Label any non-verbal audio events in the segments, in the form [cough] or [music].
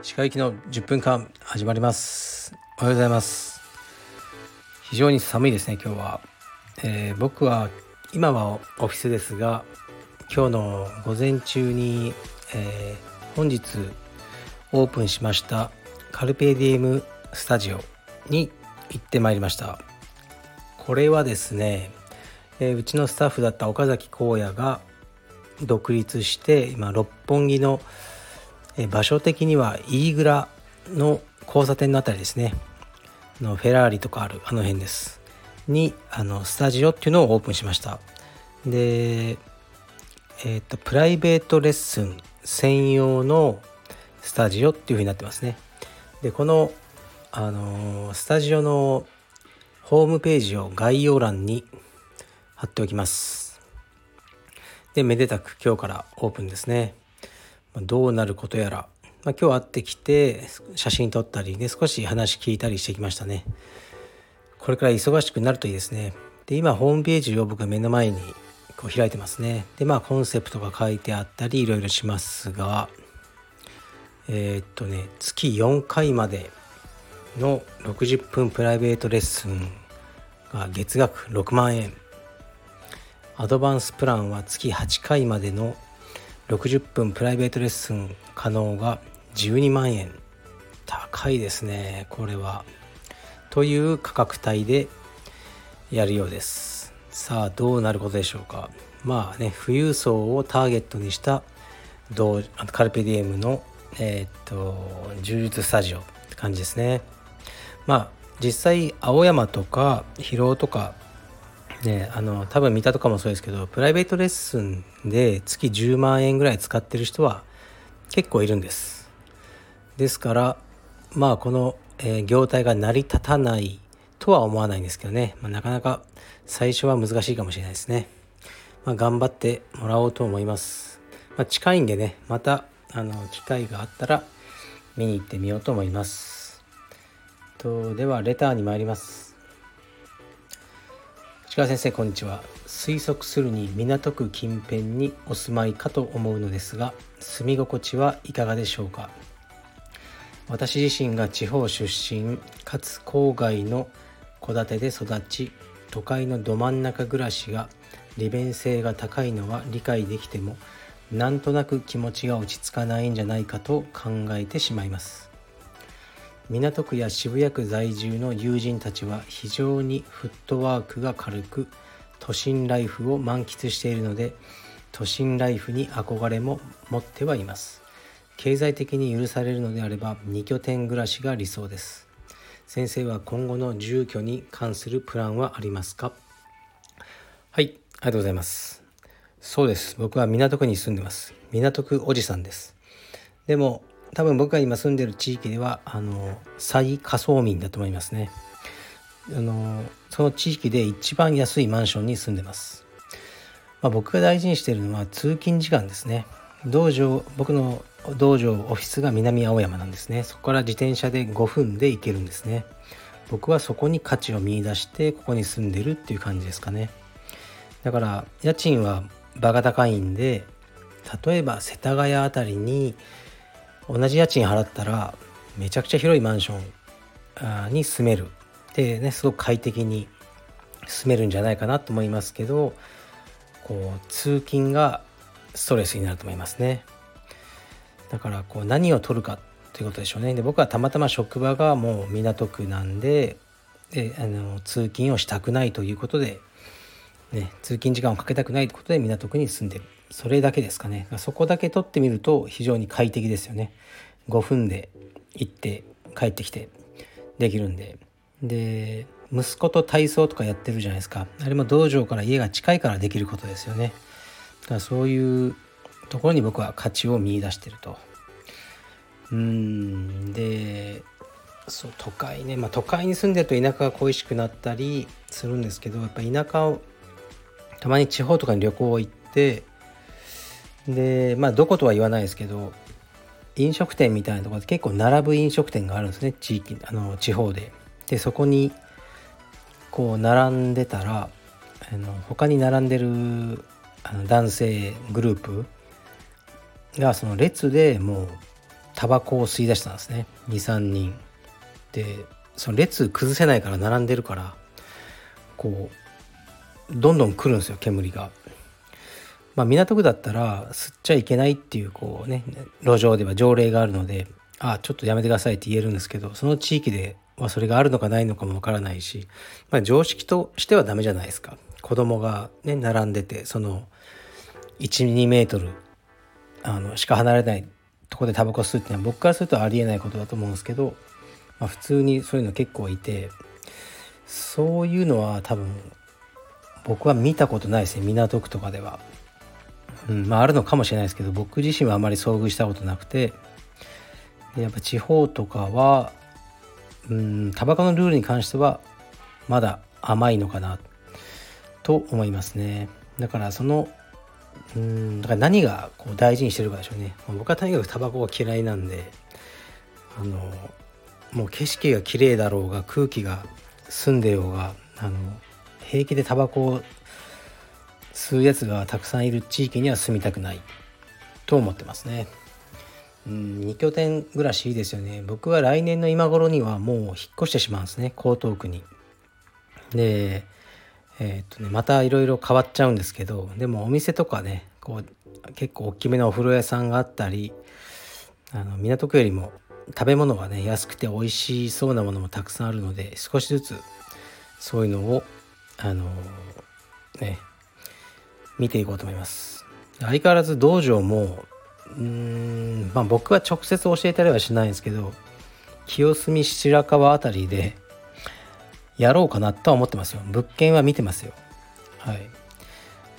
歯科行きの10分間始まります。おはようございます。非常に寒いですね今日は、えー、僕は今はオフィスですが今日の午前中に、えー、本日オープンしましたカルペディエムスタジオに行ってまいりました。これはですね、えー、うちのスタッフだった岡崎荒野が独立して今六本木の、えー、場所的には飯倉の交差点のあたりですね。のフェラーリとかあるあの辺です。にあのスタジオっていうのをオープンしました。でえっ、ー、とプライベートレッスン専用のスタジオっていう風になってますね。でこのあのスタジオのホームページを概要欄に貼っておきます。でめでたく今日からオープンですね。まどうなることやら、まあ、今日会ってきて写真撮ったりで少し話聞いたりしてきましたね。これから忙しくなるといいですね。で今ホームページを僕が目の前にこう開いてますね。でまあコンセプトが書いてあったりいろいろしますがえー、っとね月4回までの60分プライベートレッスンが月額6万円。アドバンスプランは月8回までの60分プライベートレッスン可能が12万円。高いですねこれは。という価格帯でやるようです。さあどうなることでしょうか。まあね富裕層をターゲットにしたカルペディエムのえー、っと柔術スタジオって感じですね。まあ実際青山とか広尾とかねあの多分三田とかもそうですけどプライベートレッスンで月10万円ぐらい使ってる人は結構いるんです。ですからまあこの、えー、業態が成り立たないとは思わないんですけどね、まあ、なかなか最初は難しいかもしれないですね、まあ、頑張ってもらおうと思います、まあ、近いんでねまたあの機会があったら見に行ってみようと思います。とではレターに参ります。市川先生こんにちは。推測するに港区近辺にお住まいかと思うのですが住み心地はいかがでしょうか？私自身が地方出身かつ郊外の戸建てで育ち都会のど真ん中暮らしが利便性が高いのは理解できてもなんとなく気持ちが落ち着かないんじゃないかと考えてしまいます。港区や渋谷区在住の友人たちは非常にフットワークが軽く都心ライフを満喫しているので都心ライフに憧れも持ってはいます。経済的に許されるのであれば2拠点暮らしが理想です。先生は今後の住居に関するプランはありますか？はいありがとうございます。そうです。僕は港区に住んでます。港区おじさんです。でも多分僕が今住んでる地域ではあの最下層民だと思いますね。あのその地域で一番安いマンションに住んでます、まあ、僕が大事にしてるのは通勤時間ですね。道場僕の道場オフィスが南青山なんですね。そこから自転車で5分で行けるんですね。僕はそこに価値を見いだしてここに住んでるっていう感じですかね。だから家賃は場が高いんで例えば世田谷あたりに同じ家賃払ったらめちゃくちゃ広いマンションに住める。でねすごく快適に住めるんじゃないかなと思いますけどこう通勤がストレスになると思いますね。だからこう何を取るかということでしょうね。で僕はたまたま職場がもう港区なんでであの通勤をしたくないということでね、通勤時間をかけたくないということで港区に住んでる。それだけですかね。そこだけ取ってみると非常に快適ですよね。5分で行って帰ってきてできるんで。で息子と体操とかやってるじゃないですか。あれも道場から家が近いからできることですよね。だからそういうところに僕は価値を見いだしてると。うんでそう都会ね。まあ都会に住んでると田舎が恋しくなったりするんですけどやっぱ田舎をたまに地方とかに旅行行ってでまあどことは言わないですけど飲食店みたいなところで結構並ぶ飲食店があるんですね地域あの地方で。でそこにこう並んでたらあの他に並んでるあの男性グループがその列でもうタバコを吸い出したんですね23人でその列崩せないから並んでるからこうどんどん来るんですよ煙が。まあ、港区だったら吸っちゃいけないっていうこうね路上では条例があるのでああちょっとやめてくださいって言えるんですけどその地域ではそれがあるのかないのかもわからないし、まあ、常識としてはダメじゃないですか子供がね並んでてその12メートルあのしか離れないとこでタバコ吸うっていうのは僕からするとありえないことだと思うんですけど、まあ、普通にそういうの結構いてそういうのは多分僕は見たことないですね港区とかでは。うんまあ、あるのかもしれないですけど僕自身はあまり遭遇したことなくてでやっぱ地方とかはうんタバコのルールに関してはまだ甘いのかなと思いますね。だからそのうんだから何がこう大事にしてるかでしょうね。僕はとにかくタバコが嫌いなんであのもう景色が綺麗だろうが空気が澄んでようがあの平気でタバコを吸うやつがたくさんいる地域には住みたくないと思ってますね。うん、2拠点暮らしいいですよね。僕は来年の今頃にはもう引っ越してしまうんですね江東区に。でえー、っとねまたいろいろ変わっちゃうんですけどでもお店とかねこう結構大きめのお風呂屋さんがあったりあの港区よりも食べ物がね安くて美味しそうなものもたくさんあるので少しずつそういうのをあのね見ていこうと思います。相変わらず道場もうんまあ僕は直接教えたりはしないんですけど清澄白河あたりでやろうかなとは思ってますよ。物件は見てますよ。はい。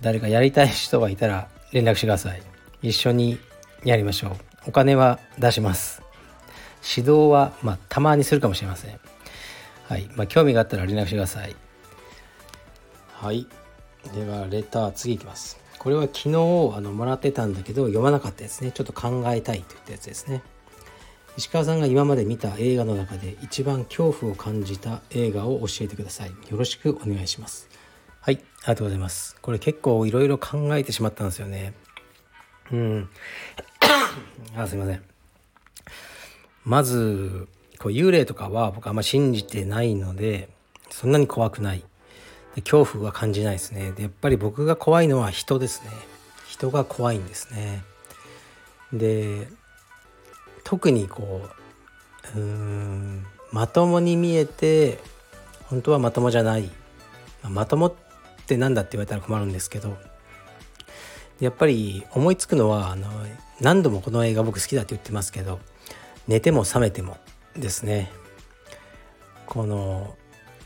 誰かやりたい人がいたら連絡してください。一緒にやりましょう。お金は出します。指導はまあたまにするかもしれません。はい。まあ興味があったら連絡してください。はい。ではレター次いきます。これは昨日あのもらってたんだけど読まなかったやつね。ちょっと考えたいといったやつですね。石川さんが今まで見た映画の中で一番恐怖を感じた映画を教えてください。よろしくお願いします。はいありがとうございます。これ結構いろいろ考えてしまったんですよね。うん。[coughs] あすいません。まずこう幽霊とかは僕あんま信じてないのでそんなに怖くない。恐怖は感じないですね。でやっぱり僕が怖いのは人ですね。人が怖いんですね。で特にこううんまともに見えて本当はまともじゃない。まともって何だって言われたら困るんですけどやっぱり思いつくのはあの何度もこの映画僕好きだって言ってますけど寝ても覚めてもですね。この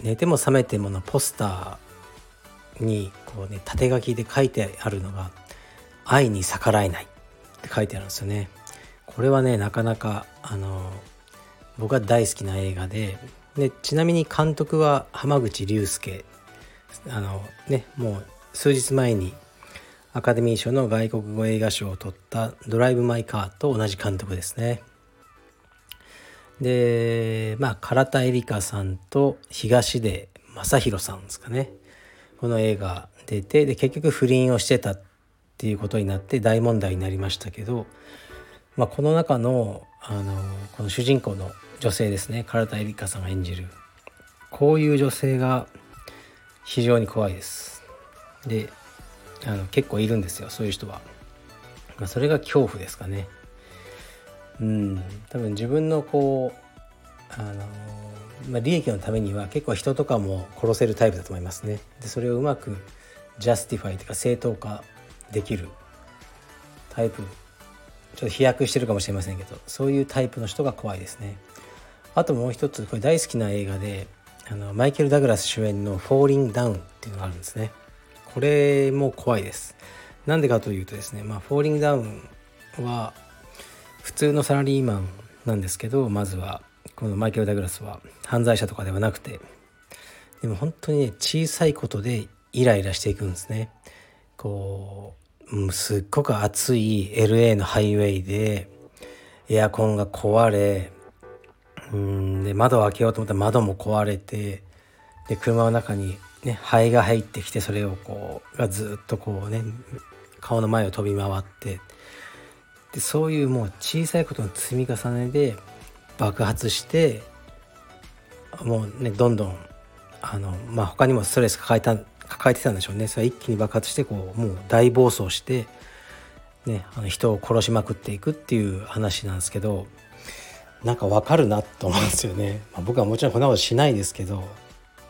寝ても覚めてものポスターにこうね縦書きで書いてあるのが「愛に逆らえない」って書いてあるんですよね。これはねなかなかあの僕は大好きな映画ででちなみに監督は浜口竜介あのねもう数日前にアカデミー賞の外国語映画賞を取った「ドライブ・マイ・カー」と同じ監督ですね。でまあ唐田絵里香さんと東出正宏さんですかねこの映画出てで結局不倫をしてたっていうことになって大問題になりましたけど、まあ、この中のあのこの主人公の女性ですね唐田絵里香さんが演じるこういう女性が非常に怖いです。であの結構いるんですよそういう人は。まあ、それが恐怖ですかね。うん多分自分のこうあの、まあ、利益のためには結構人とかも殺せるタイプだと思いますね。でそれをうまく justify というか正当化できるタイプちょっと飛躍してるかもしれませんけどそういうタイプの人が怖いですね。あともう一つこれ大好きな映画であのマイケル・ダグラス主演の「フォーリング・ダウン」っていうのがあるんですね。これも怖いです。なんでかというとですね、まあ、フォーリングダウンは普通のサラリーマンなんですけどまずはこのマイケル・ダグラスは犯罪者とかではなくてでも本当にね小さいことでイライラしていくんですね。こうすっごく暑い LA のハイウェイでエアコンが壊れうんで窓を開けようと思ったら窓も壊れてで車の中にね肺が入ってきてそれをこうがずっとこうね顔の前を飛び回ってでそういうもう小さいことの積み重ねで爆発してもうねどんどんあのまあ他にもストレス抱えた抱えてたんでしょうね。それは一気に爆発してこうもう大暴走してねあの人を殺しまくっていくっていう話なんですけどなんかわかるなと思うんですよね、[laughs] まあ、僕はもちろんこんなことしないですけど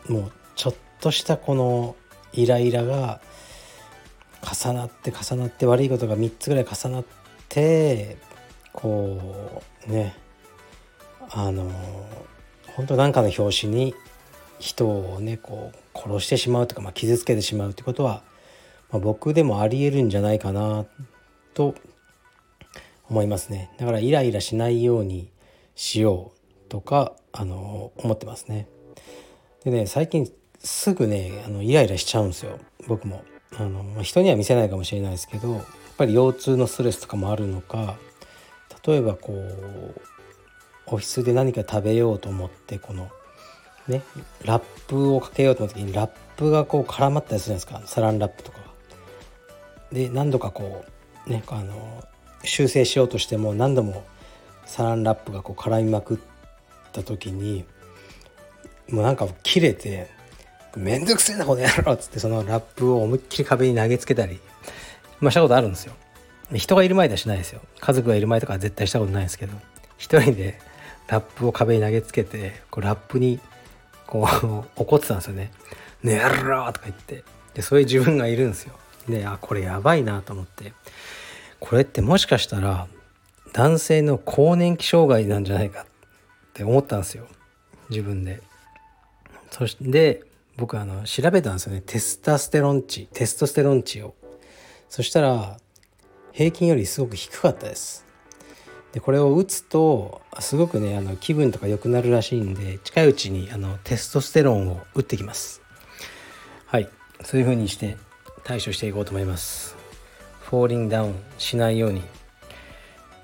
もうちょっとしたこのイライラが重なって重なって悪いことが3つぐらい重なってこうねあの本当なんかの拍子に人をねこう殺してしまうとか、まあ、傷つけてしまうってことは、まあ、僕でもありえるんじゃないかなと思いますねだからイライラしないようにしようとかあの思ってますね。でね最近すぐねあのイライラしちゃうんですよ僕も。あのまあ、人には見せないかもしれないですけどやっぱり腰痛のストレスとかもあるのか例えばこうオフィスで何か食べようと思ってこのねラップをかけようと思った時にラップがこう絡まったりするじゃないですか。サランラップとか。で何度かこうねあの修正しようとしても何度もサランラップがこう絡みまくった時にもうなんか切れて「めんどくせえなこの野郎」っつってそのラップを思いっきり壁に投げつけたりまあしたことあるんですよ。人がいる前ではしないですよ。家族がいる前とかは絶対したことないですけど一人でラップを壁に投げつけてこうラップにこう [laughs] 怒ってたんですよね「ねやろ!」とか言ってでそういう自分がいるんですよであこれやばいなと思ってこれってもしかしたら男性の更年期障害なんじゃないかって思ったんですよ自分で。そして僕あの調べたんですよねテスタステロン値テストステロン値を。そしたら平均よりすごく低かったです。でこれを打つとすごくねあの気分とか良くなるらしいんで近いうちにあのテストステロンを打ってきます。はいそういう風にして対処していこうと思います。フォーリングダウンしないように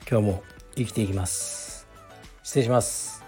今日も生きていきます失礼します